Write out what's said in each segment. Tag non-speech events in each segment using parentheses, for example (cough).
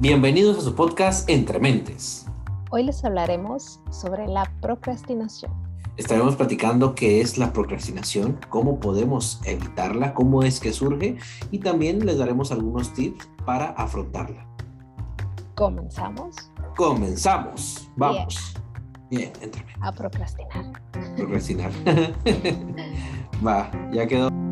Bienvenidos a su podcast Entre Mentes. Hoy les hablaremos sobre la procrastinación. Estaremos platicando qué es la procrastinación, cómo podemos evitarla, cómo es que surge y también les daremos algunos tips para afrontarla. ¿Comenzamos? Comenzamos. Vamos. Bien, Bien A procrastinar. Procrastinar. (laughs) Va, ya quedó.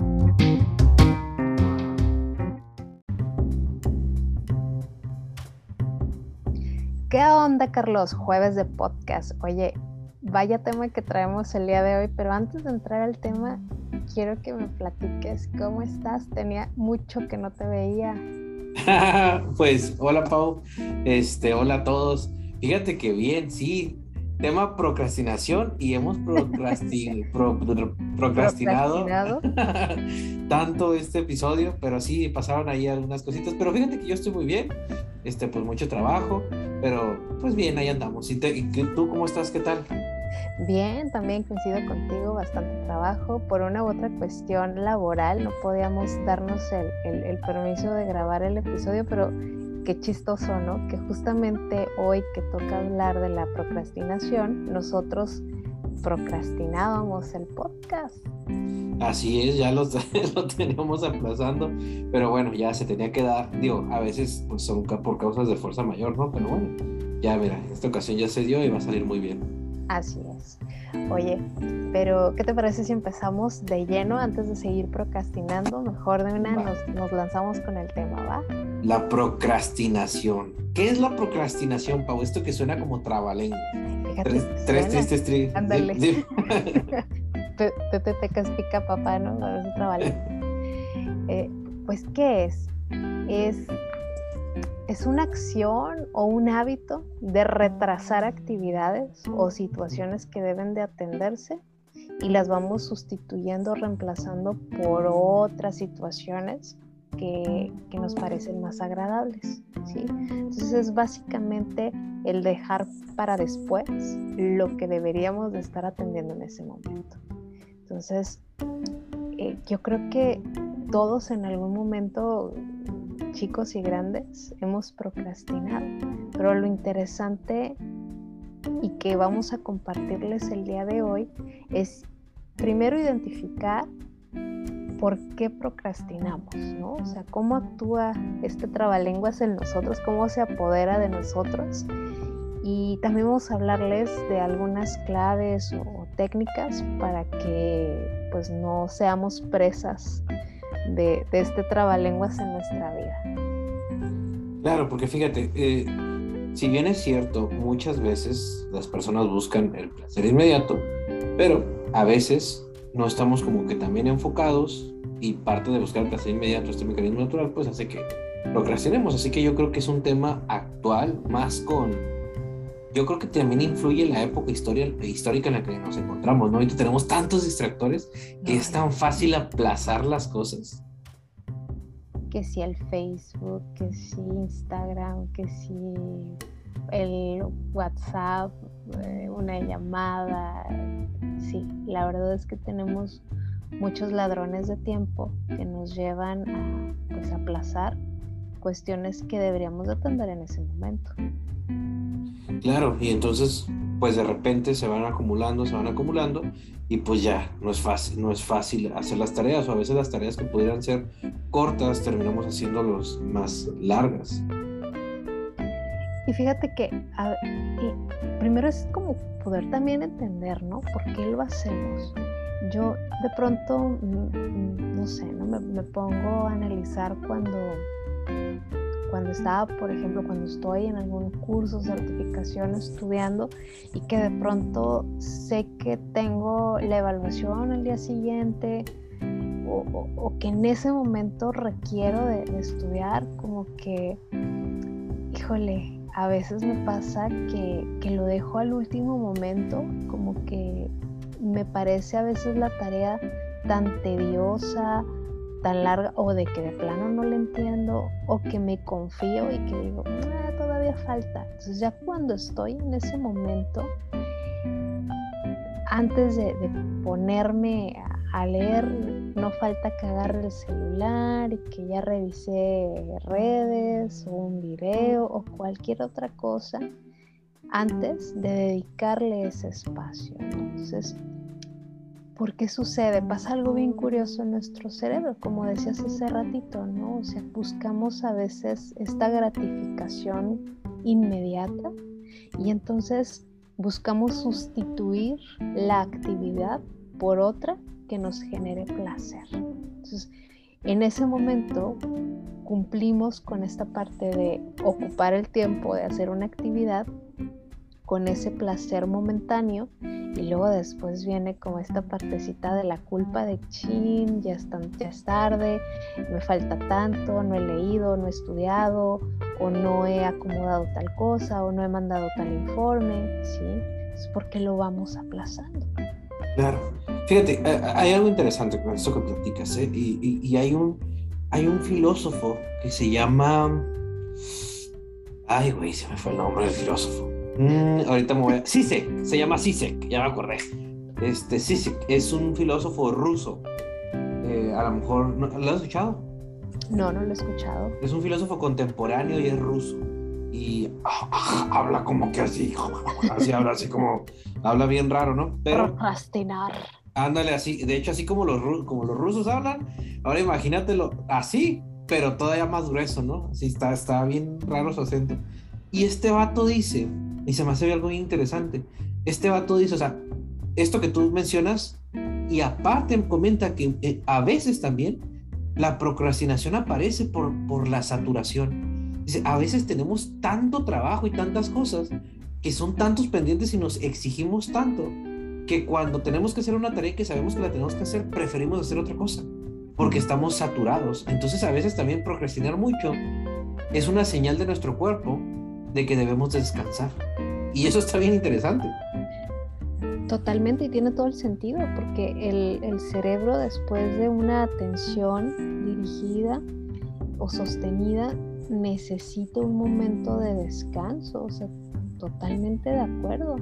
¿Qué onda, Carlos? Jueves de podcast. Oye, vaya tema que traemos el día de hoy, pero antes de entrar al tema, quiero que me platiques cómo estás. Tenía mucho que no te veía. (laughs) pues, hola, Pau. Este, hola a todos. Fíjate que bien, sí, tema procrastinación y hemos (laughs) procrastinado, (laughs) tanto este episodio, pero sí pasaron ahí algunas cositas, pero fíjate que yo estoy muy bien, este, pues mucho trabajo, pero pues bien, ahí andamos. ¿Y, tú cómo estás? ¿Qué tal? Bien, también coincido contigo, bastante trabajo. Por una u otra cuestión laboral no podíamos darnos el, el permiso de grabar el episodio, pero qué chistoso, ¿no? Que justamente hoy que toca hablar de la procrastinación, nosotros procrastinábamos el podcast. Así es, ya lo, (laughs) lo teníamos aplazando, pero bueno, ya se tenía que dar, digo, a veces pues son por causas de fuerza mayor, ¿no? Pero bueno, ya verá, esta ocasión ya se dio y va a salir muy bien. Así es. Oye, pero ¿qué te parece si empezamos de lleno antes de seguir procrastinando? Mejor de una nos, nos, lanzamos con el tema, ¿va? La procrastinación. ¿Qué es la procrastinación, Pau? Esto que suena como trabalengua. Tres, tres tristes tri Ándale. (laughs) (laughs) te, te, te, te pica papá, ¿no? Trabalengua. (laughs) Eh, pues, ¿qué es? Es es una acción o un hábito de retrasar actividades o situaciones que deben de atenderse y las vamos sustituyendo, reemplazando por otras situaciones que, nos parecen más agradables. ¿sí? Entonces es básicamente el dejar para después lo que deberíamos de estar atendiendo en ese momento. Entonces, eh, yo creo que todos en algún momento chicos y grandes, hemos procrastinado. Pero lo interesante y que vamos a compartirles el día de hoy es primero identificar por qué procrastinamos, ¿no? O sea, cómo actúa este trabalenguas en nosotros, cómo se apodera de nosotros. Y también vamos a hablarles de algunas claves o, técnicas para que pues no seamos presas de, este trabalenguas en nuestra vida. Claro, porque fíjate, eh, si bien es cierto, muchas veces las personas buscan el placer inmediato, pero a veces no estamos como que también enfocados y parte de buscar el placer inmediato, este mecanismo natural, pues hace que procrastinemos. Así que yo creo que es un tema actual más con yo creo que también influye la época histórica en la que nos encontramos, ¿no? Ahorita tenemos tantos distractores que es tan fácil aplazar las cosas. Que si el Facebook, que si Instagram, que si el WhatsApp, eh, una llamada. Sí, la verdad es que tenemos muchos ladrones de tiempo que nos llevan a pues, aplazar cuestiones que deberíamos atender en ese momento. Claro, y entonces pues de repente se van acumulando, se van acumulando y pues ya no es fácil, no es fácil hacer las tareas o a veces las tareas que pudieran ser cortas terminamos haciéndolos más largas. Y fíjate que primero es como poder también entender, ¿no? ¿Por qué lo hacemos? Yo de pronto, mm, mm, no sé, ¿no? me pongo a analizar cuando cuando estaba, por ejemplo, cuando estoy en algún curso, certificación, estudiando y que de pronto sé que tengo la evaluación el día siguiente o, que en ese momento requiero de, estudiar, como que, híjole, a veces me pasa que, que lo dejo al último momento, como que me parece a veces la tarea tan tediosa, tan larga o de que de plano no le entiendo o que me confío y que digo, ah, todavía falta. Entonces ya cuando estoy en ese momento, antes de, ponerme a leer, no falta que agarre el celular y que ya revise redes o un video o cualquier otra cosa antes de dedicarle ese espacio. Entonces, ¿por qué sucede? Pasa algo bien curioso en nuestro cerebro, como decías hace ratito, ¿no? O sea, buscamos a veces esta gratificación inmediata y entonces buscamos sustituir la actividad por otra que nos genere placer. Entonces, en ese momento cumplimos con esta parte de ocupar el tiempo de hacer una actividad con ese placer momentáneo y luego después viene como esta partecita de la culpa de chin, ya, ya es tarde, me falta tanto, no he leído, no he estudiado o no he acomodado tal cosa o no he mandado tal informe, ¿sí? Es porque lo vamos aplazando. Claro. Fíjate, hay algo interesante con esto que platicas, ¿eh? y, y, hay, un, hay un filósofo que se llama... Ay, güey, se me fue el nombre del filósofo. Mm, ahorita me voy a... Sisek, se llama Sisek, ya me acordé. Este, Sisek es un filósofo ruso. Eh, a lo mejor, ¿lo has escuchado? No, no lo he escuchado. Es un filósofo contemporáneo y es ruso. Y ah, (laughs) habla como que así, (laughs) así habla así como, habla bien raro, ¿no? Pero... Procrastinar. Ándale así, de hecho así como los, como los rusos hablan, ahora imagínatelo así, pero todavía más grueso, ¿no? Así está, está bien raro su acento. Y este vato dice, y se me hace algo muy interesante, este vato dice, o sea, esto que tú mencionas, y aparte comenta que eh, a veces también la procrastinación aparece por, por la saturación. Dice, a veces tenemos tanto trabajo y tantas cosas que son tantos pendientes y nos exigimos tanto que cuando tenemos que hacer una tarea que sabemos que la tenemos que hacer, preferimos hacer otra cosa porque estamos saturados. Entonces a veces también procrastinar mucho es una señal de nuestro cuerpo de que debemos descansar. Y eso está bien interesante. Totalmente y tiene todo el sentido, porque el, cerebro después de una atención dirigida o sostenida necesita un momento de descanso, o sea, totalmente de acuerdo.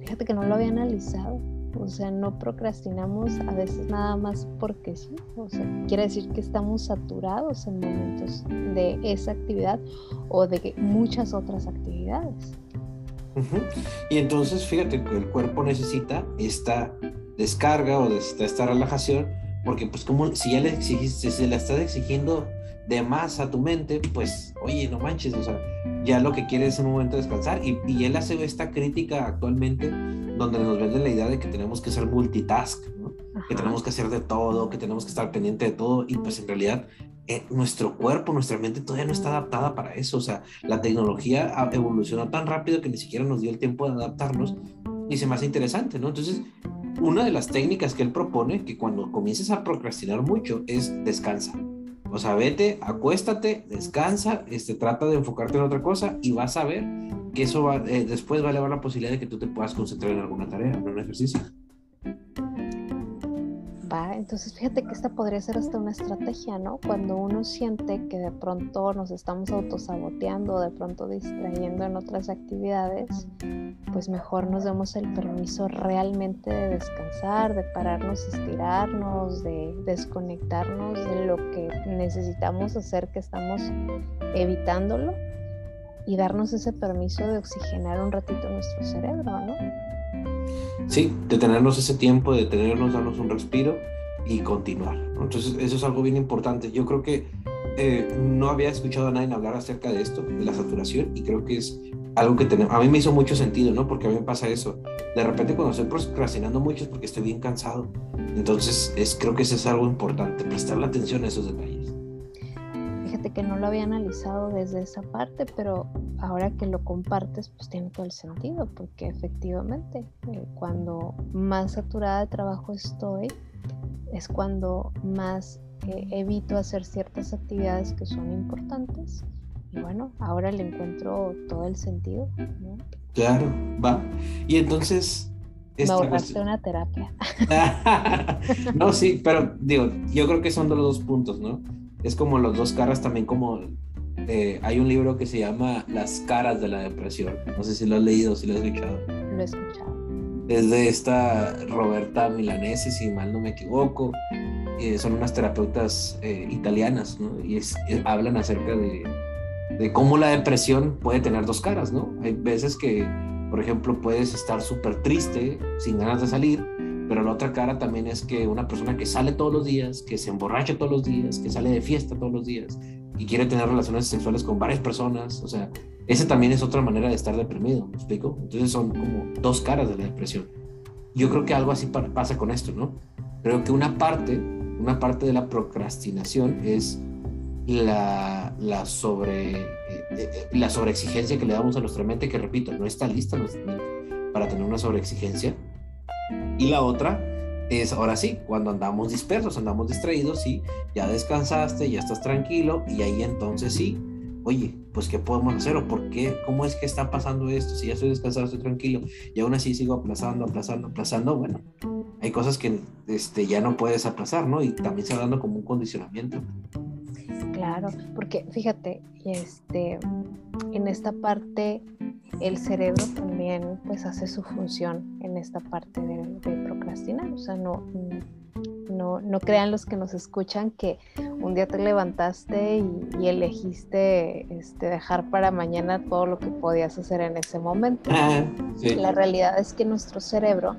Fíjate que no lo había analizado. O sea, no procrastinamos a veces nada más porque sí. O sea, quiere decir que estamos saturados en momentos de esa actividad o de muchas otras actividades. Y entonces, fíjate que el cuerpo necesita esta descarga o esta relajación, porque pues como si ya le exigiste, si le estás exigiendo de más a tu mente, pues, oye, no manches, o sea, ya lo que quieres es un momento de descansar. Y, y él hace esta crítica actualmente donde nos vende la idea de que tenemos que ser multitask, ¿no? que tenemos que hacer de todo, que tenemos que estar pendiente de todo. Y pues en realidad eh, nuestro cuerpo, nuestra mente todavía no está adaptada para eso. O sea, la tecnología evolucionó tan rápido que ni siquiera nos dio el tiempo de adaptarnos y se me hace interesante, ¿no? Entonces, una de las técnicas que él propone, que cuando comiences a procrastinar mucho, es descansa. O sea, vete, acuéstate, descansa, este, trata de enfocarte en otra cosa y vas a ver que eso va, eh, después va a elevar la posibilidad de que tú te puedas concentrar en alguna tarea, en un ejercicio. Entonces fíjate que esta podría ser hasta una estrategia, ¿no? Cuando uno siente que de pronto nos estamos autosaboteando, de pronto distrayendo en otras actividades, pues mejor nos demos el permiso realmente de descansar, de pararnos, estirarnos, de desconectarnos de lo que necesitamos hacer que estamos evitándolo y darnos ese permiso de oxigenar un ratito nuestro cerebro, ¿no? Sí, de tenernos ese tiempo, de tenernos, darnos un respiro y continuar. Entonces, eso es algo bien importante. Yo creo que eh, no había escuchado a nadie hablar acerca de esto, de la saturación, y creo que es algo que tenemos, a mí me hizo mucho sentido, ¿no? Porque a mí me pasa eso. De repente cuando estoy procrastinando mucho es porque estoy bien cansado. Entonces, es, creo que eso es algo importante, prestarle atención a esos detalles. Fíjate que no lo había analizado desde esa parte, pero ahora que lo compartes, pues tiene todo el sentido, porque efectivamente, eh, cuando más saturada de trabajo estoy, es cuando más eh, evito hacer ciertas actividades que son importantes. Y bueno, ahora le encuentro todo el sentido. Claro, va. Y entonces... Me ahorraste una terapia. (laughs) no, sí, pero digo, yo creo que son de los dos puntos, ¿no? Es como los dos caras también como... Eh, hay un libro que se llama Las caras de la depresión. No sé si lo has leído, si lo has escuchado. Lo he escuchado. Es de esta Roberta Milanese, si mal no me equivoco. Eh, son unas terapeutas eh, italianas, ¿no? Y es, hablan acerca de, de, cómo la depresión puede tener dos caras, ¿no? Hay veces que, por ejemplo, puedes estar súper triste, sin ganas de salir, pero la otra cara también es que una persona que sale todos los días, que se emborracha todos los días, que sale de fiesta todos los días y quiere tener relaciones sexuales con varias personas, o sea, ese también es otra manera de estar deprimido, ¿me explico? Entonces son como dos caras de la depresión. Yo creo que algo así pasa con esto, ¿no? Creo que una parte, una parte de la procrastinación es la, la, sobre, eh, eh, la sobreexigencia que le damos a nuestra mente, que repito, no está lista nuestra mente para tener una sobreexigencia. Y la otra es ahora sí, cuando andamos dispersos, andamos distraídos, sí, ya descansaste, ya estás tranquilo y ahí entonces sí, oye, pues ¿qué podemos hacer? ¿O por qué? ¿Cómo es que está pasando esto? Si ya estoy descansado, estoy tranquilo y aún así sigo aplazando, aplazando, aplazando, bueno, hay cosas que este, ya no puedes aplazar, ¿no? Y también se va dando como un condicionamiento. Claro, porque fíjate, este, en esta parte el cerebro también pues hace su función en esta parte de, procrastinar, o sea, no, no, no crean los que nos escuchan que un día te levantaste y, elegiste este, dejar para mañana todo lo que podías hacer en ese momento. Ah, La realidad es que nuestro cerebro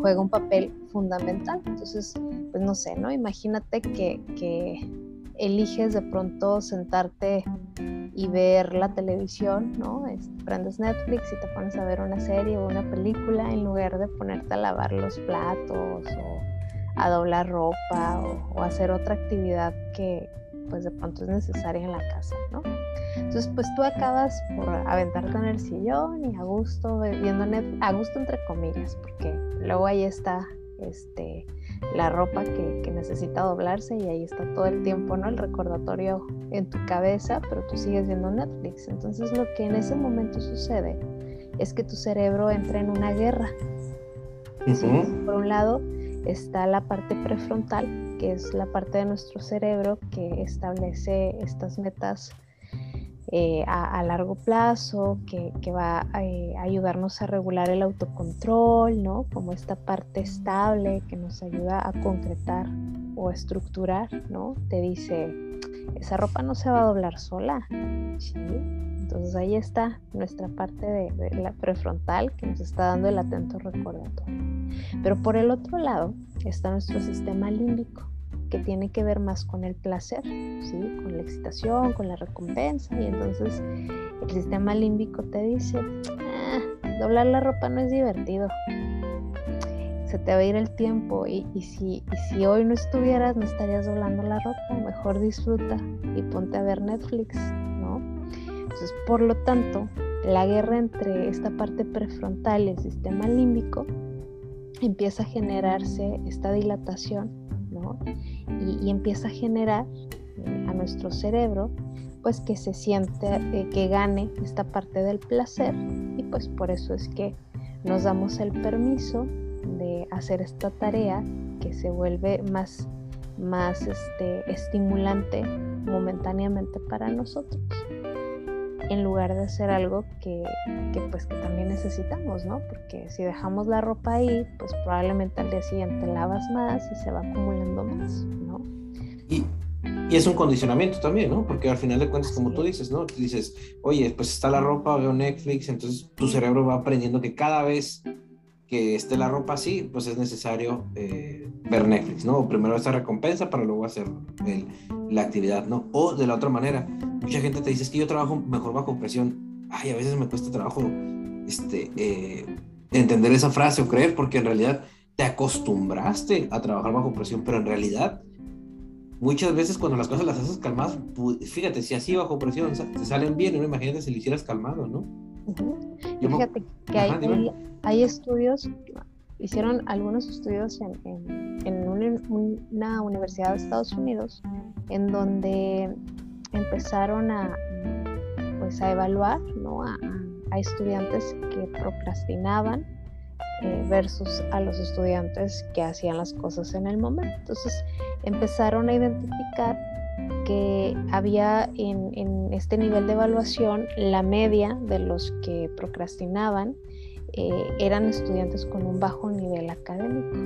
juega un papel fundamental. Entonces, pues no sé, ¿no? Imagínate que, que eliges de pronto sentarte y ver la televisión, ¿no? prendes Netflix y te pones a ver una serie o una película en lugar de ponerte a lavar los platos o a doblar ropa o, hacer otra actividad que pues de pronto es necesaria en la casa, ¿no? Entonces pues tú acabas por aventarte en el sillón y a gusto viendo Netflix, a gusto entre comillas, porque luego ahí está este la ropa que, que, necesita doblarse y ahí está todo el tiempo, ¿no? El recordatorio en tu cabeza, pero tú sigues viendo Netflix. Entonces lo que en ese momento sucede es que tu cerebro entra en una guerra. Por un lado, está la parte prefrontal, que es la parte de nuestro cerebro que establece estas metas eh, a, largo plazo, que, va eh, a ayudarnos a regular el autocontrol, ¿no? Como esta parte estable que nos ayuda a concretar o estructurar, ¿no? Te dice, esa ropa no se va a doblar sola, ¿sí? Entonces ahí está nuestra parte de, la prefrontal que nos está dando el atento recordatorio. Pero por el otro lado está nuestro sistema límbico, que tiene que ver más con el placer, ¿sí? con la excitación, con la recompensa. Y entonces el sistema límbico te dice, ah, doblar la ropa no es divertido. Se te va a ir el tiempo y, si, hoy no estuvieras, no estarías doblando la ropa. Mejor disfruta y ponte a ver Netflix, ¿no? Entonces, por lo tanto, la guerra entre esta parte prefrontal y el sistema límbico empieza a generarse esta dilatación, ¿no? Y, empieza a generar eh, a nuestro cerebro, pues que se siente, eh, que gane esta parte del placer y pues por eso es que nos damos el permiso de hacer esta tarea que se vuelve más, más este, estimulante momentáneamente para nosotros en lugar de hacer algo que, pues que también necesitamos, ¿no? Porque si dejamos la ropa ahí, pues probablemente al día siguiente lavas más y se va acumulando más, ¿no? Y, y es un condicionamiento también, ¿no? Porque al final de cuentas, como tú dices, ¿no? Tú dices, oye, pues está la ropa, veo Netflix, entonces tu cerebro va aprendiendo que cada vez que esté la ropa así, pues es necesario eh, ver Netflix, ¿no? primero esa recompensa para luego hacer la actividad, ¿no? O de la otra manera, mucha gente te dice que yo trabajo mejor bajo presión. Ay, a veces me cuesta trabajo este, eh, entender esa frase o creer, porque en realidad te acostumbraste a trabajar bajo presión, pero en realidad muchas veces cuando las cosas las haces calmadas, fíjate, si así bajo presión te salen bien, ¿no? imagínate si lo hicieras calmado, ¿no? Fíjate que hay, hay, estudios, hicieron algunos estudios en, en, una, universidad de Estados Unidos en donde empezaron a, pues, a evaluar ¿no? a, estudiantes que procrastinaban eh, versus a los estudiantes que hacían las cosas en el momento. Entonces empezaron a identificar que había en, este nivel de evaluación la media de los que procrastinaban eh, eran estudiantes con un bajo nivel académico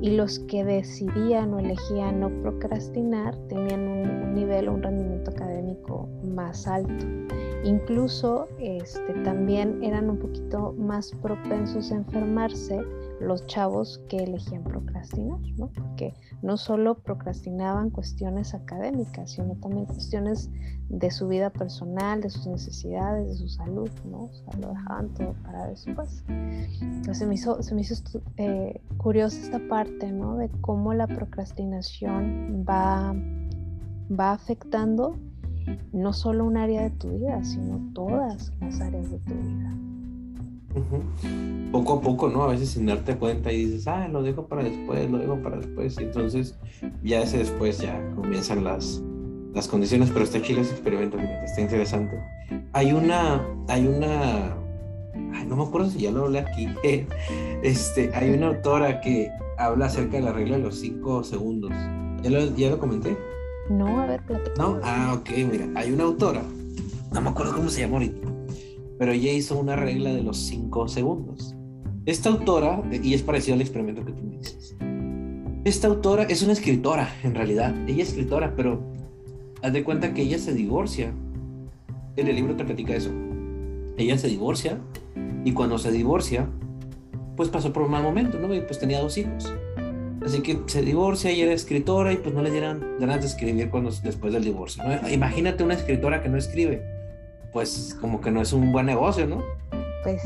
y los que decidían o elegían no procrastinar tenían un nivel o un rendimiento académico más alto. Incluso este, también eran un poquito más propensos a enfermarse los chavos que elegían procrastinar, ¿no? Porque no solo procrastinaban cuestiones académicas, sino también cuestiones de su vida personal, de sus necesidades, de su salud, ¿no? Lo dejaban todo para después. Entonces se me hizo, se me hizo eh, curiosa esta parte, ¿no? De cómo la procrastinación va, va afectando no solo un área de tu vida, sino todas las áreas de tu vida. Poco a poco, ¿no? A veces sin darte cuenta y dices, ah, lo dejo para después, lo dejo para después. Y entonces ya ese después ya comienzan las, las condiciones, pero está chido ese experimento, está interesante. Hay una, hay una, ay, no me acuerdo si ya lo hablé aquí, (laughs) este, hay una autora que habla acerca de la regla de los cinco segundos. ¿Ya lo, ya lo comenté? No, a ver. No, ah, ok, mira, hay una autora, no me acuerdo cómo se llama ahorita pero ella hizo una regla de los 5 segundos. Esta autora, y es parecido al experimento que tú me dices, esta autora es una escritora, en realidad. Ella es escritora, pero haz de cuenta que ella se divorcia. En el libro te platica eso. Ella se divorcia y cuando se divorcia, pues pasó por un mal momento, ¿no? Y pues tenía dos hijos. Así que se divorcia y era escritora y pues no le dieran ganas de escribir cuando, después del divorcio. Imagínate una escritora que no escribe pues como que no es un buen negocio, ¿no? Pues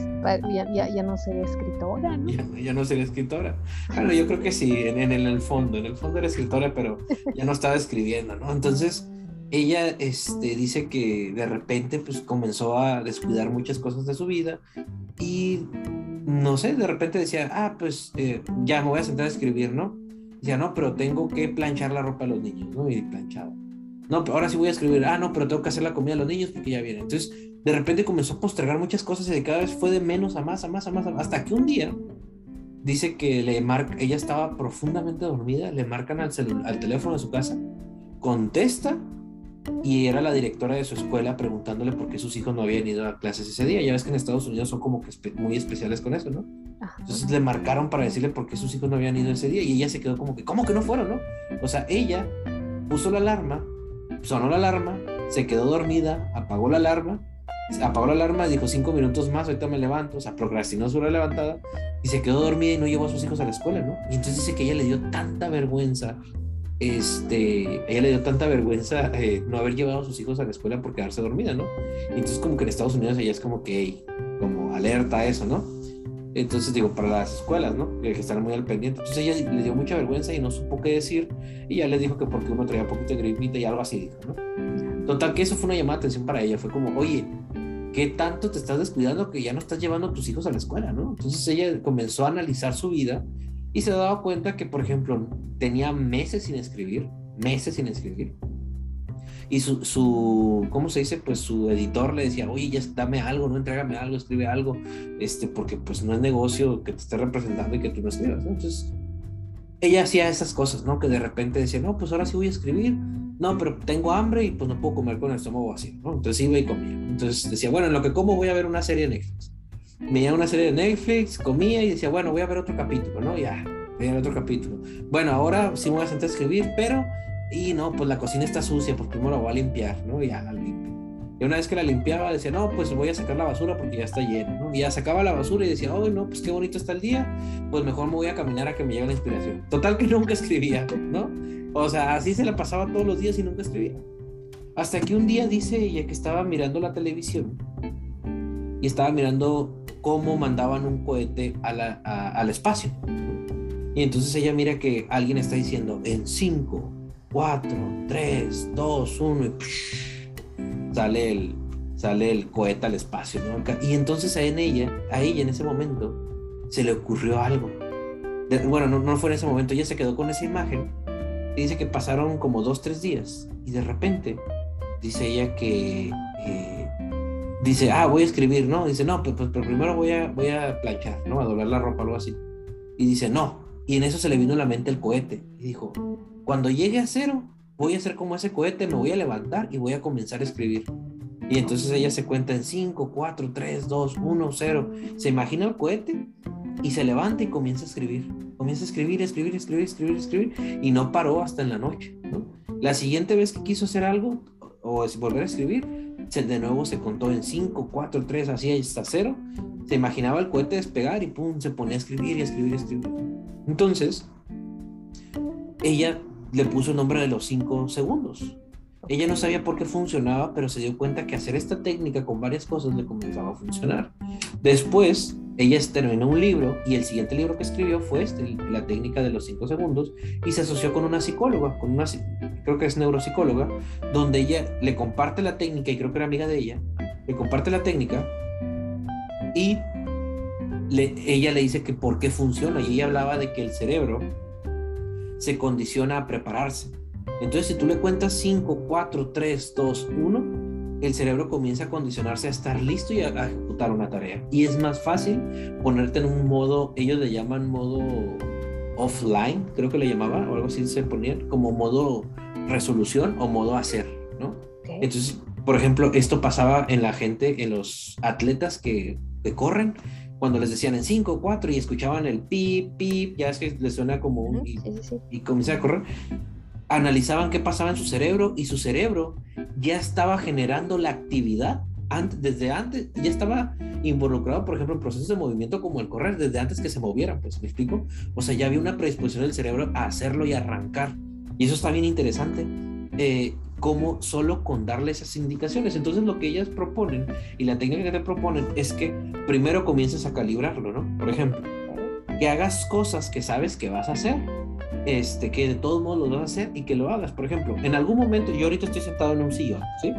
ya, ya, no sería escritora, ¿no? Ya, no sería escritora. Bueno, yo creo que sí, en, en, el fondo, en el fondo era escritora, pero ya no estaba escribiendo, ¿no? Entonces, ella este, dice que de repente pues comenzó a descuidar muchas cosas de su vida y no sé, de repente decía, ah, pues eh, ya me voy a sentar a escribir, ¿no? Decía, no, pero tengo que planchar la ropa a los niños, ¿no? Y planchaba no, pero ahora sí voy a escribir, ah, no, pero tengo que hacer la comida a los niños porque ya vienen. Entonces, de repente comenzó a postergar muchas cosas y cada vez fue de menos a más, a más, a más, hasta que un día dice que le marca, ella estaba profundamente dormida, le marcan al, al teléfono de su casa, contesta y era la directora de su escuela preguntándole por qué sus hijos no habían ido a clases ese día. Ya ves que en Estados Unidos son como que muy especiales con eso, ¿no? Entonces le marcaron para decirle por qué sus hijos no habían ido ese día y ella se quedó como que, ¿cómo que no fueron, no? O sea, ella puso la alarma sonó la alarma, se quedó dormida, apagó la alarma, apagó la alarma, dijo cinco minutos más, ahorita me levanto, o sea, procrastinó su levantada y se quedó dormida y no llevó a sus hijos a la escuela, ¿no? Y entonces dice que ella le dio tanta vergüenza, este, ella le dio tanta vergüenza eh, no haber llevado a sus hijos a la escuela por quedarse dormida, ¿no? Y entonces como que en Estados Unidos ella es como que, como alerta a eso, ¿no? Entonces digo, para las escuelas, ¿no? Que, están muy al pendiente. Entonces ella le dio mucha vergüenza y no supo qué decir. Y ya le dijo que porque uno traía poquito de gripita y algo así dijo, ¿no? Total, que eso fue una llamada de atención para ella. Fue como, oye, ¿qué tanto te estás descuidando que ya no estás llevando a tus hijos a la escuela, ¿no? Entonces ella comenzó a analizar su vida y se daba cuenta que, por ejemplo, tenía meses sin escribir, meses sin escribir y su, su, ¿cómo se dice? Pues su editor le decía, oye, ya dame algo, no entrégame algo, escribe algo, este, porque pues no es negocio que te esté representando y que tú no escribas, Entonces, ella hacía esas cosas, ¿no? Que de repente decía, no, pues ahora sí voy a escribir, no, pero tengo hambre y pues no puedo comer con el estómago vacío, ¿no? Entonces iba y comía. Entonces decía, bueno, en lo que como voy a ver una serie de Netflix. Veía una serie de Netflix, comía y decía, bueno, voy a ver otro capítulo, ¿no? Ya, voy a ver otro capítulo. Bueno, ahora sí me voy a sentar a escribir, pero y no, pues la cocina está sucia, pues primero la voy a limpiar, ¿no? Y ya la limpio. Y una vez que la limpiaba, decía, no, pues voy a sacar la basura porque ya está llena, ¿no? Y ya sacaba la basura y decía, oh, no, pues qué bonito está el día, pues mejor me voy a caminar a que me llegue la inspiración. Total que (laughs) nunca escribía, ¿no? O sea, así se la pasaba todos los días y nunca escribía. Hasta que un día dice ella que estaba mirando la televisión y estaba mirando cómo mandaban un cohete al espacio. Y entonces ella mira que alguien está diciendo, en cinco, 4, 3, 2, 1 y sale el, sale el cohete al espacio. Y entonces a ella, a en ese momento, se le ocurrió algo. bueno, no, no, fue en ese momento, ella se quedó con esa imagen dice que pasaron como 2, 3 días y de repente dice ella que... Dice, ah, voy a escribir, ¿no? Dice, no, pues, pues, pero primero voy a, voy a planchar, ¿no? A doblar la ropa, algo así. Y dice, no. Y en eso se le vino a la mente el cohete. Y dijo, cuando llegue a cero, voy a ser como ese cohete, me voy a levantar y voy a comenzar a escribir. Y entonces ella se cuenta en 5, 4, 3, 2, 1, 0. Se imagina el cohete y se levanta y comienza a escribir. Comienza a escribir, escribir, escribir, escribir, escribir. Y no paró hasta en la noche. ¿no? La siguiente vez que quiso hacer algo o volver a escribir, se, de nuevo se contó en 5, 4, 3, así hasta 0. Se imaginaba el cohete despegar y pum, se ponía a escribir y escribir y escribir. Entonces, ella le puso el nombre de los 5 segundos. Ella no sabía por qué funcionaba, pero se dio cuenta que hacer esta técnica con varias cosas le comenzaba a funcionar. Después, ella terminó un libro y el siguiente libro que escribió fue este, la técnica de los 5 segundos y se asoció con una psicóloga, con una creo que es neuropsicóloga, donde ella le comparte la técnica y creo que era amiga de ella, le comparte la técnica y ella le dice que por qué funciona y ella hablaba de que el cerebro se condiciona a prepararse entonces, si tú le cuentas 5, 4, 3, 2, 1, el cerebro comienza a condicionarse a estar listo y a, ejecutar una tarea. Y es más fácil ponerte en un modo, ellos le llaman modo offline, creo que le llamaban, o algo así se ponían, como modo resolución o modo hacer, ¿no? Entonces, por ejemplo, esto pasaba en la gente, en los atletas que, que corren, cuando les decían en 5, 4 y escuchaban el pip, pip, ya es que les suena como un... y, y comienza a correr analizaban qué pasaba en su cerebro y su cerebro ya estaba generando la actividad antes, desde antes, ya estaba involucrado, por ejemplo, en procesos de movimiento como el correr, desde antes que se movieran, pues, ¿me explico? O sea, ya había una predisposición del cerebro a hacerlo y arrancar. Y eso está bien interesante, eh, como solo con darle esas indicaciones. Entonces, lo que ellas proponen y la técnica que te proponen es que primero comiences a calibrarlo, ¿no? Por ejemplo, que hagas cosas que sabes que vas a hacer este, que de todos modos lo vas a hacer y que lo hagas. Por ejemplo, en algún momento, yo ahorita estoy sentado en un sillón, ¿sí?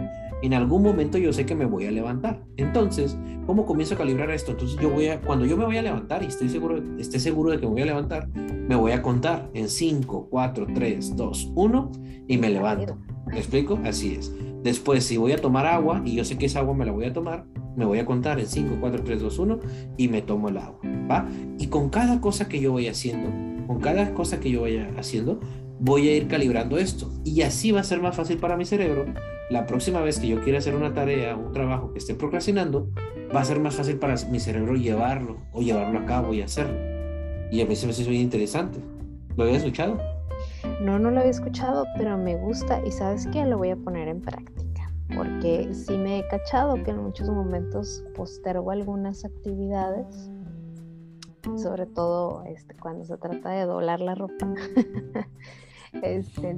En algún momento yo sé que me voy a levantar. Entonces, ¿cómo comienzo a calibrar esto? Entonces, yo voy a, cuando yo me voy a levantar y estoy seguro, esté seguro de que me voy a levantar, me voy a contar en 5, 4, 3, 2, 1 y me levanto. ¿Me explico? Así es. Después, si voy a tomar agua y yo sé que esa agua me la voy a tomar, me voy a contar en 5, 4, 3, 2, 1 y me tomo el agua. ¿Va? Y con cada cosa que yo voy haciendo, con cada cosa que yo vaya haciendo, voy a ir calibrando esto. Y así va a ser más fácil para mi cerebro. La próxima vez que yo quiera hacer una tarea, un trabajo que esté procrastinando, va a ser más fácil para mi cerebro llevarlo o llevarlo a cabo y hacerlo. Y a mí se me hace muy interesante. ¿Lo había escuchado? No, no lo había escuchado, pero me gusta y sabes que lo voy a poner en práctica. Porque sí me he cachado que en muchos momentos postergo algunas actividades sobre todo este, cuando se trata de doblar la ropa. (laughs) este,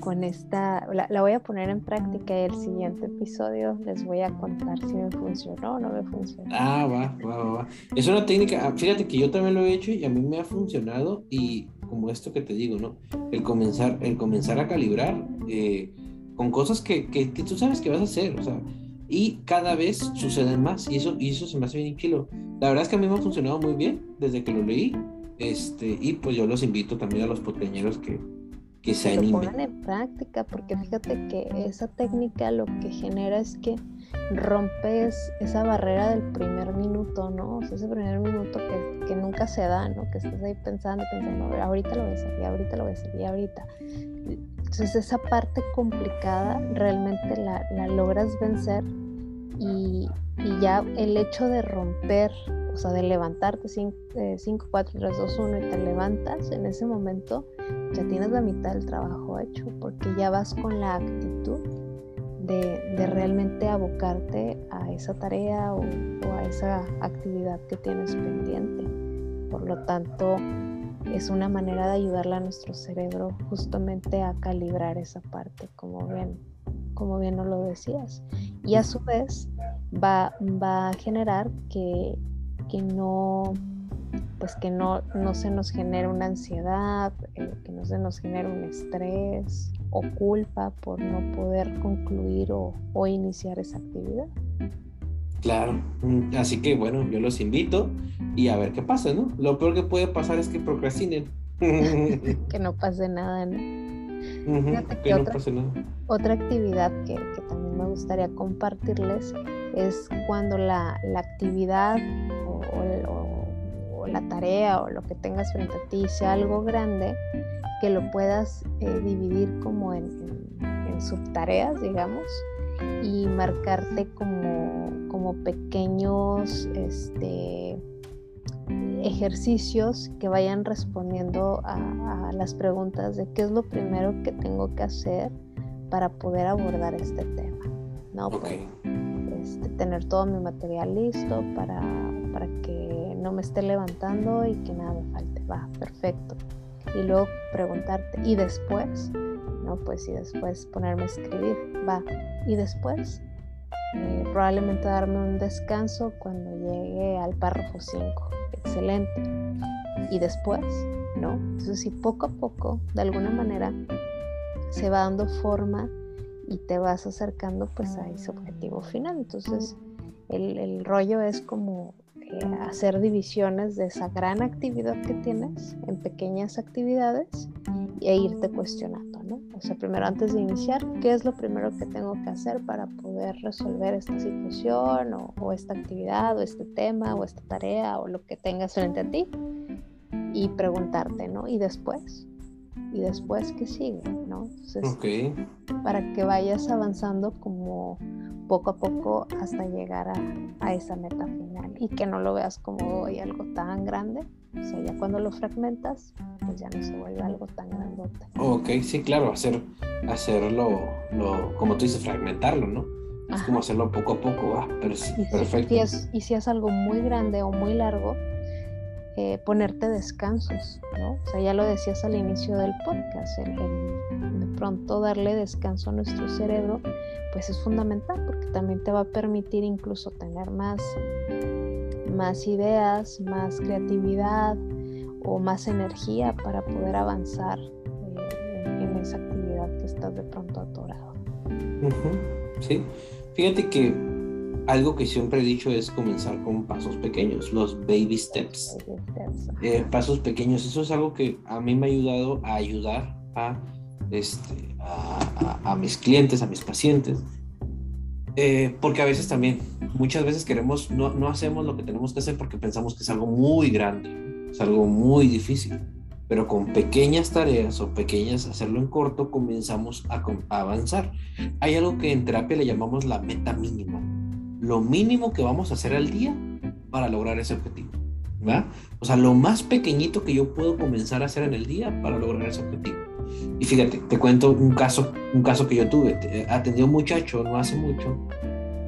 con esta, la, voy a poner en práctica el siguiente episodio les voy a contar si me funcionó o no me funcionó. Ah, va, va, va, Es una técnica, fíjate que yo también lo he hecho y a mí me ha funcionado y como esto que te digo, ¿no? El comenzar, el comenzar a calibrar eh, con cosas que, que, que tú sabes que vas a hacer, o sea, y cada vez suceden más y eso, y eso se me hace bien kilo. La verdad es que a mí me ha funcionado muy bien desde que lo leí este, y pues yo los invito también a los pequeñeros que, que se animen. Lo pongan en práctica porque fíjate que esa técnica lo que genera es que rompes esa barrera del primer minuto, ¿no? O sea, ese primer minuto que, que nunca se da, ¿no? Que estás ahí pensando, pensando, a ver, ahorita lo voy a y ahorita lo voy a y ahorita. Entonces esa parte complicada realmente la, la logras vencer y, ya el hecho de romper, o sea, de levantarte 5, 4, 3, 2, 1 y te levantas, en ese momento ya tienes la mitad del trabajo hecho, porque ya vas con la actitud de, realmente abocarte a esa tarea o, o a esa actividad que tienes pendiente. Por lo tanto, es una manera de ayudarle a nuestro cerebro justamente a calibrar esa parte, como bien, como bien nos lo decías. Y a su vez va, va a generar que, que no pues que no, no se nos genere una ansiedad, eh, que no se nos genere un estrés o culpa por no poder concluir o, o iniciar esa actividad. Claro, mm, así que bueno, yo los invito y a ver qué pasa, ¿no? Lo peor que puede pasar es que procrastinen. (laughs) que no pase nada, ¿no? que, no pase nada. Otra actividad que, que también me gustaría compartirles es cuando la, la actividad o, la tarea o lo que tengas frente a ti sea algo grande, que lo puedas eh, dividir como en, en, subtareas, digamos, y marcarte como, como pequeños este, ejercicios que vayan respondiendo a, las preguntas de qué es lo primero que tengo que hacer para poder abordar este tema. ¿no? Pues, este, tener todo mi material listo para, para que no me esté levantando y que nada me falte. Va, perfecto. Y luego preguntarte, ¿y después? No, pues y después ponerme a escribir. Va, ¿y después? Eh, probablemente darme un descanso cuando llegue al párrafo 5 excelente. Y después, ¿no? Entonces, si poco a poco, de alguna manera, se va dando forma y te vas acercando pues a ese objetivo final. Entonces, el, rollo es como hacer divisiones de esa gran actividad que tienes en pequeñas actividades e irte cuestionando, ¿no? O sea, primero antes de iniciar, ¿qué es lo primero que tengo que hacer para poder resolver esta situación o, esta actividad o este tema o esta tarea o lo que tengas frente a ti? Y preguntarte, ¿no? Y después, y después qué sigue, ¿no? Entonces, para que vayas avanzando como poco a poco hasta llegar a, a, esa meta final y que no lo veas como hoy algo tan grande. O sea, ya cuando lo fragmentas, pues ya no se vuelve algo tan grandote. Ok, sí, claro, hacer, hacerlo, lo, como tú dices, fragmentarlo, ¿no? Es como hacerlo poco a poco, ah, pero sí, perfecto. y si es algo muy grande o muy largo, eh, ponerte descansos, ¿no? Ya lo decías al inicio del podcast, el, de pronto darle descanso a nuestro cerebro, pues es fundamental porque también te va a permitir incluso tener más, más ideas, más creatividad o más energía para poder avanzar eh, en, esa actividad que estás de pronto atorado. Sí, fíjate que algo que siempre he dicho es comenzar con pasos pequeños, los baby steps. Eh, pasos pequeños, eso es algo que a mí me ha ayudado a ayudar a, este, a, mis clientes, a mis pacientes. Eh, porque a veces también, muchas veces queremos, no, no hacemos lo que tenemos que hacer porque pensamos que es algo muy grande, es algo muy difícil. Pero con pequeñas tareas o pequeñas, hacerlo en corto, comenzamos a, a avanzar. Hay algo que en terapia le llamamos la meta mínima lo mínimo que vamos a hacer al día para lograr ese objetivo. ¿va? O sea, lo más pequeñito que yo puedo comenzar a hacer en el día para lograr ese objetivo. Y fíjate, te cuento un caso, un caso que yo tuve. Atendí a un muchacho no hace mucho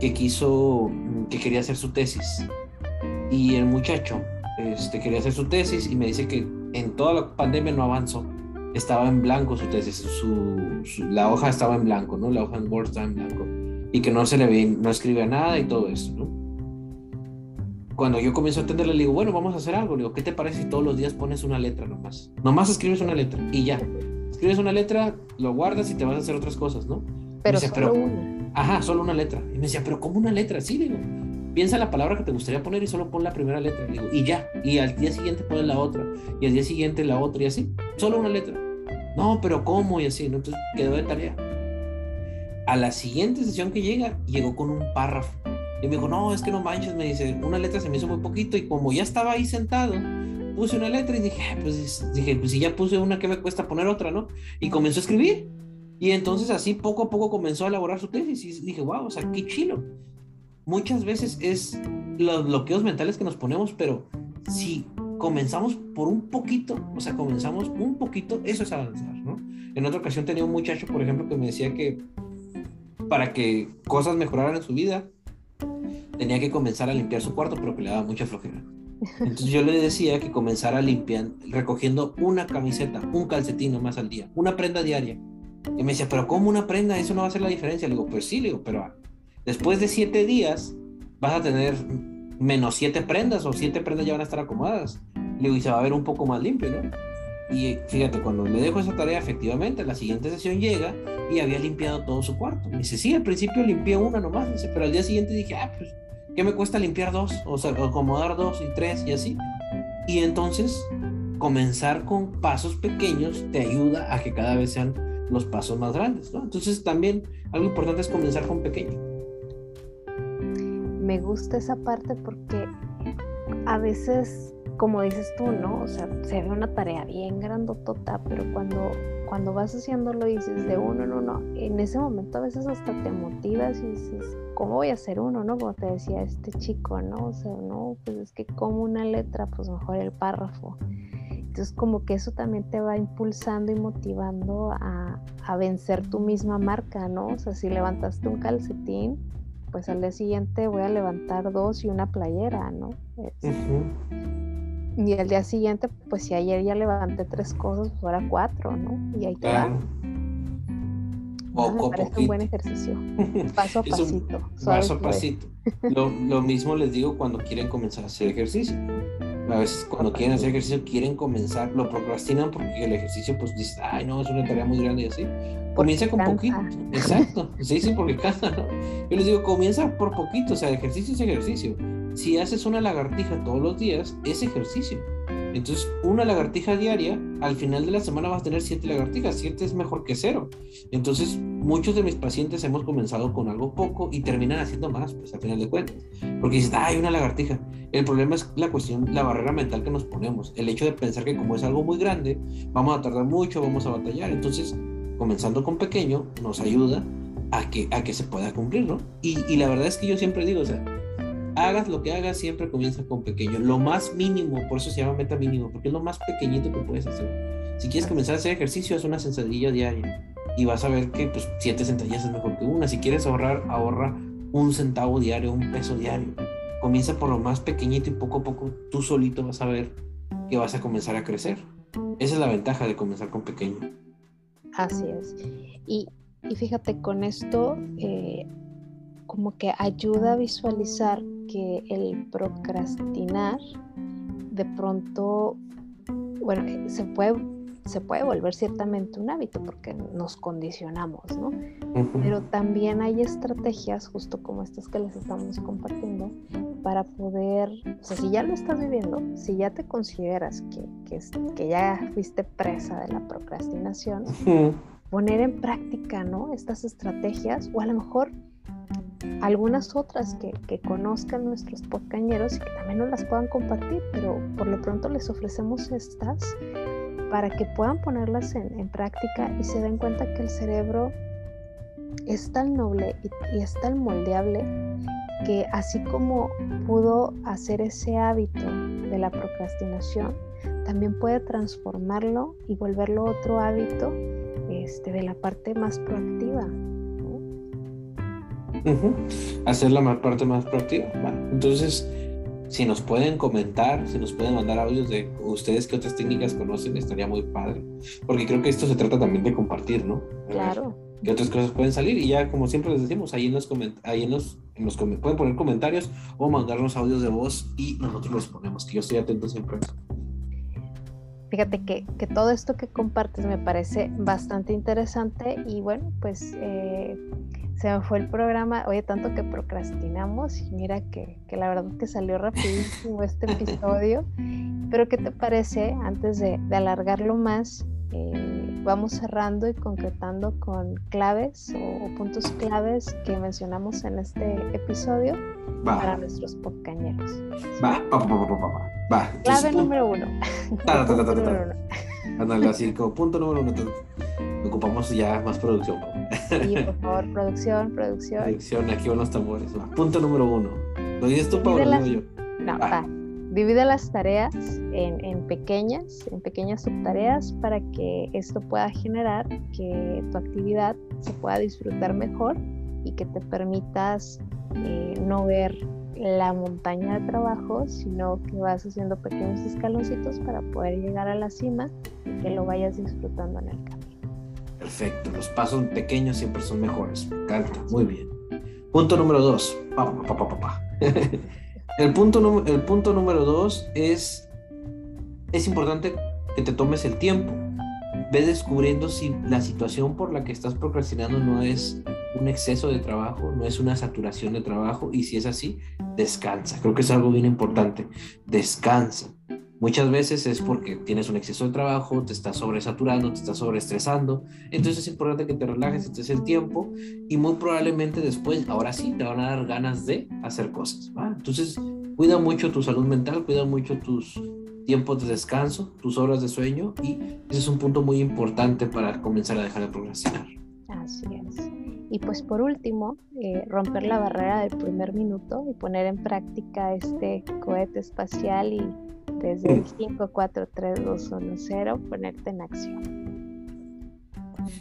que quiso, que quería hacer su tesis. Y el muchacho este, quería hacer su tesis y me dice que en toda la pandemia no avanzó. Estaba en blanco su tesis, su, la hoja estaba en blanco, ¿no? La hoja en Word estaba en blanco y que no se le ve, no escribe nada y todo eso, ¿no? Cuando yo comienzo a entenderle, le digo, bueno, vamos a hacer algo. Le digo, ¿qué te parece si todos los días pones una letra nomás? Nomás escribes una letra y ya. Escribes una letra, lo guardas y te vas a hacer otras cosas, ¿no? Pero solo una. Ajá, solo una letra. Y me decía, ¿pero cómo una letra? Sí, digo, piensa la palabra que te gustaría poner y solo pon la primera letra. digo, y ya. Y al día siguiente pones la otra. Y al día siguiente la otra y así. Solo una letra. No, pero ¿cómo? Y así, ¿no? Entonces quedó de tarea a la siguiente sesión que llega, llegó con un párrafo. Y me dijo, no, es que no manches, me dice, una letra se me hizo muy poquito y como ya estaba ahí sentado, puse una letra y dije, ah, pues dije, pues si ya puse una, ¿qué me cuesta poner otra, no? Y comenzó a escribir. Y entonces así poco a poco comenzó a elaborar su tesis y dije, wow, o sea, qué chilo. Muchas veces es los bloqueos mentales que nos ponemos, pero si comenzamos por un poquito, o sea, comenzamos un poquito, eso es avanzar, ¿no? En otra ocasión tenía un muchacho, por ejemplo, que me decía que para que cosas mejoraran en su vida, tenía que comenzar a limpiar su cuarto, pero que le daba mucha flojera. Entonces yo le decía que comenzara limpiando, recogiendo una camiseta, un calcetín más al día, una prenda diaria. Y me decía, pero ¿cómo una prenda? Eso no va a hacer la diferencia. Le digo, pues sí, le digo, pero después de siete días vas a tener menos siete prendas o siete prendas ya van a estar acomodadas. Le digo, y se va a ver un poco más limpio, ¿no? Y fíjate, cuando le dejo esa tarea, efectivamente, la siguiente sesión llega y había limpiado todo su cuarto. Me dice, sí, al principio limpié una nomás, dice, pero al día siguiente dije, ah, pues, ¿qué me cuesta limpiar dos? O sea, acomodar dos y tres y así. Y entonces, comenzar con pasos pequeños te ayuda a que cada vez sean los pasos más grandes, ¿no? Entonces, también algo importante es comenzar con pequeño. Me gusta esa parte porque a veces como dices tú, ¿no? O sea, se ve una tarea bien grandotota, pero cuando, cuando vas haciéndolo y dices de uno en uno, en ese momento a veces hasta te motivas y dices, ¿cómo voy a hacer uno, no? Como te decía este chico, ¿no? O sea, no, pues es que como una letra, pues mejor el párrafo. Entonces como que eso también te va impulsando y motivando a, a vencer tu misma marca, ¿no? O sea, si levantaste un calcetín, pues al día siguiente voy a levantar dos y una playera, ¿no? Y al día siguiente, pues si ayer ya levanté tres cosas, pues ahora cuatro, ¿no? Y ahí te. Poco me parece un buen ejercicio. (laughs) Paso a pasito. Paso a pasito. Lo, lo, mismo les digo cuando quieren comenzar a hacer ejercicio. A veces cuando quieren hacer ejercicio quieren comenzar, lo procrastinan porque el ejercicio pues dice, ay no, es una tarea muy grande y así. Comienza con poquito. Exacto. Sí, sí, porque cansa, ¿no? Yo les digo, comienza por poquito, o sea, ejercicio es ejercicio. Si haces una lagartija todos los días, es ejercicio. Entonces, una lagartija diaria, al final de la semana vas a tener siete lagartijas. Siete es mejor que cero. Entonces, muchos de mis pacientes hemos comenzado con algo poco y terminan haciendo más, pues al final de cuentas. Porque dices, hay una lagartija. El problema es la cuestión, la barrera mental que nos ponemos. El hecho de pensar que como es algo muy grande, vamos a tardar mucho, vamos a batallar. Entonces, comenzando con pequeño, nos ayuda a que, a que se pueda cumplir, ¿no? Y, y la verdad es que yo siempre digo, o sea, hagas lo que hagas, siempre comienza con pequeño. Lo más mínimo, por eso se llama meta mínimo, porque es lo más pequeñito que puedes hacer. Si quieres comenzar a hacer ejercicio, haz una sentadilla diaria y vas a ver que pues siete sentadillas es mejor que una. Si quieres ahorrar, ahorra un centavo diario, un peso diario. Comienza por lo más pequeñito y poco a poco tú solito vas a ver que vas a comenzar a crecer. Esa es la ventaja de comenzar con pequeño. Así es. Y, y fíjate, con esto eh, como que ayuda a visualizar que el procrastinar de pronto, bueno, eh, se puede, se puede volver ciertamente un hábito porque nos condicionamos, ¿no? Pero también hay estrategias, justo como estas que les estamos compartiendo, para poder, o sea, si ya lo estás viviendo, si ya te consideras que, que, que ya fuiste presa de la procrastinación, poner en práctica, ¿no? Estas estrategias, o a lo mejor algunas otras que, conozcan nuestros podcañeros y que también nos las puedan compartir, pero por lo pronto les ofrecemos estas para que puedan ponerlas en, práctica y se den cuenta que el cerebro es tan noble y, y, es tan moldeable que así como pudo hacer ese hábito de la procrastinación, también puede transformarlo y volverlo otro hábito este, de la parte más proactiva. Hacer la parte más proactiva. Entonces, si nos pueden comentar, si nos pueden mandar audios de ustedes qué otras técnicas conocen, estaría muy padre. Porque creo que esto se trata también de compartir, ¿no? Claro. ¿Qué otras cosas pueden salir? Y ya, como siempre les decimos, ahí en los, ahí en los, en los pueden poner comentarios o mandarnos audios de voz y nosotros los ponemos, que yo estoy atento siempre a eso. Fíjate que, que, todo esto que compartes me parece bastante interesante y bueno, pues eh, se me fue el programa, oye, tanto que procrastinamos y mira que, que la verdad que salió rapidísimo este (laughs) episodio, pero ¿qué te parece antes de, de alargarlo más? Eh, vamos cerrando y concretando con claves o, o, puntos claves que mencionamos en este episodio va. para nuestros podcañeros. Va, va, va, va, va. Clave número uno. Ándale, así como punto número uno. Ocupamos ya más producción. Sí, por favor, producción, producción. Producción, aquí van los tambores. Punto número uno. ¿Lo dices tú, Pablo? Las... yo? No, va. Divide las tareas en, en, pequeñas, en pequeñas subtareas para que esto pueda generar que tu actividad se pueda disfrutar mejor y que te permitas eh, no ver la montaña de trabajo, sino que vas haciendo pequeños escaloncitos para poder llegar a la cima y que lo vayas disfrutando en el camino. Perfecto, los pasos pequeños siempre son mejores. Me encanta, muy bien. Punto número dos. (laughs) El punto, el punto número dos es, es importante que te tomes el tiempo. Ves descubriendo si la situación por la que estás procrastinando no es un exceso de trabajo, no es una saturación de trabajo y si es así, descansa. Creo que es algo bien importante. Descansa. Muchas veces es porque tienes un exceso de trabajo, te estás sobresaturando, te estás sobreestresando. Entonces es importante que te relajes, estés el tiempo y muy probablemente después, ahora sí, te van a dar ganas de hacer cosas. ¿va? Entonces, cuida mucho tu salud mental, cuida mucho tus, tiempos de descanso, tus horas de sueño y ese es un punto muy importante para comenzar a dejar de procrastinar. Así es. Y pues por último, eh, romper la barrera del primer minuto y poner en práctica este cohete espacial y desde el 5, 4, 3, 2, 1, 0 ponerte en acción.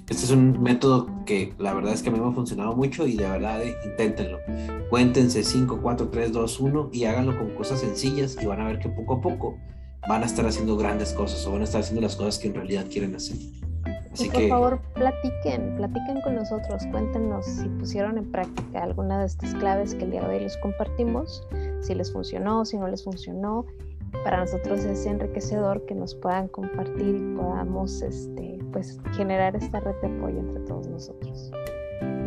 Este es un método que la verdad es que a mí me ha funcionado mucho y de verdad eh, inténtenlo. Cuéntense 5, 4, 3, 2, 1 y háganlo con cosas sencillas y van a ver que poco a poco van a estar haciendo grandes cosas o van a estar haciendo las cosas que en realidad quieren hacer. Así por favor, platiquen, platiquen con nosotros, cuéntenos si pusieron en práctica alguna de estas claves que el día de hoy les compartimos, si les funcionó, si no les funcionó. Para nosotros es enriquecedor que nos puedan compartir y podamos este, pues, generar esta red de apoyo entre todos nosotros.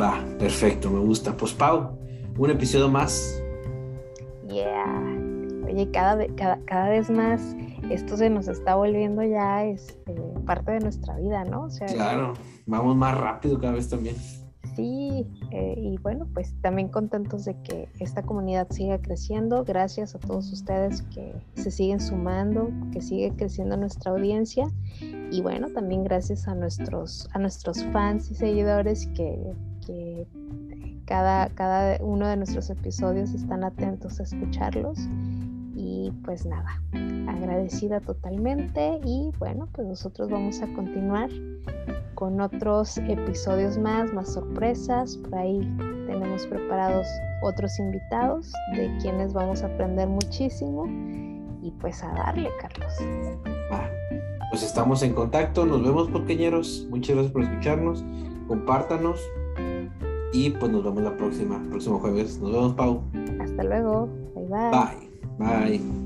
Va, perfecto, me gusta. Pues Pau, un episodio más. Yeah. Oye, cada, cada, cada vez más esto se nos está volviendo ya este, parte de nuestra vida, ¿no? claro, vamos más rápido cada vez también. Eh, y bueno, pues también contentos de que esta comunidad siga creciendo. Gracias a todos ustedes que se siguen sumando, que sigue creciendo nuestra audiencia. Y bueno, también gracias a nuestros, a nuestros fans y seguidores que, que cada, cada uno de nuestros episodios están atentos a escucharlos. Y pues nada, agradecida totalmente y bueno, pues nosotros vamos a continuar con otros episodios más, más sorpresas. Por ahí tenemos preparados otros invitados de quienes vamos a aprender muchísimo y pues a darle, Carlos. pues estamos en contacto, nos vemos pequeñeros, muchas gracias por escucharnos, compártanos y pues nos vemos la próxima, próximo jueves. Nos vemos, Pau. Hasta luego, bye bye. Bye, bye.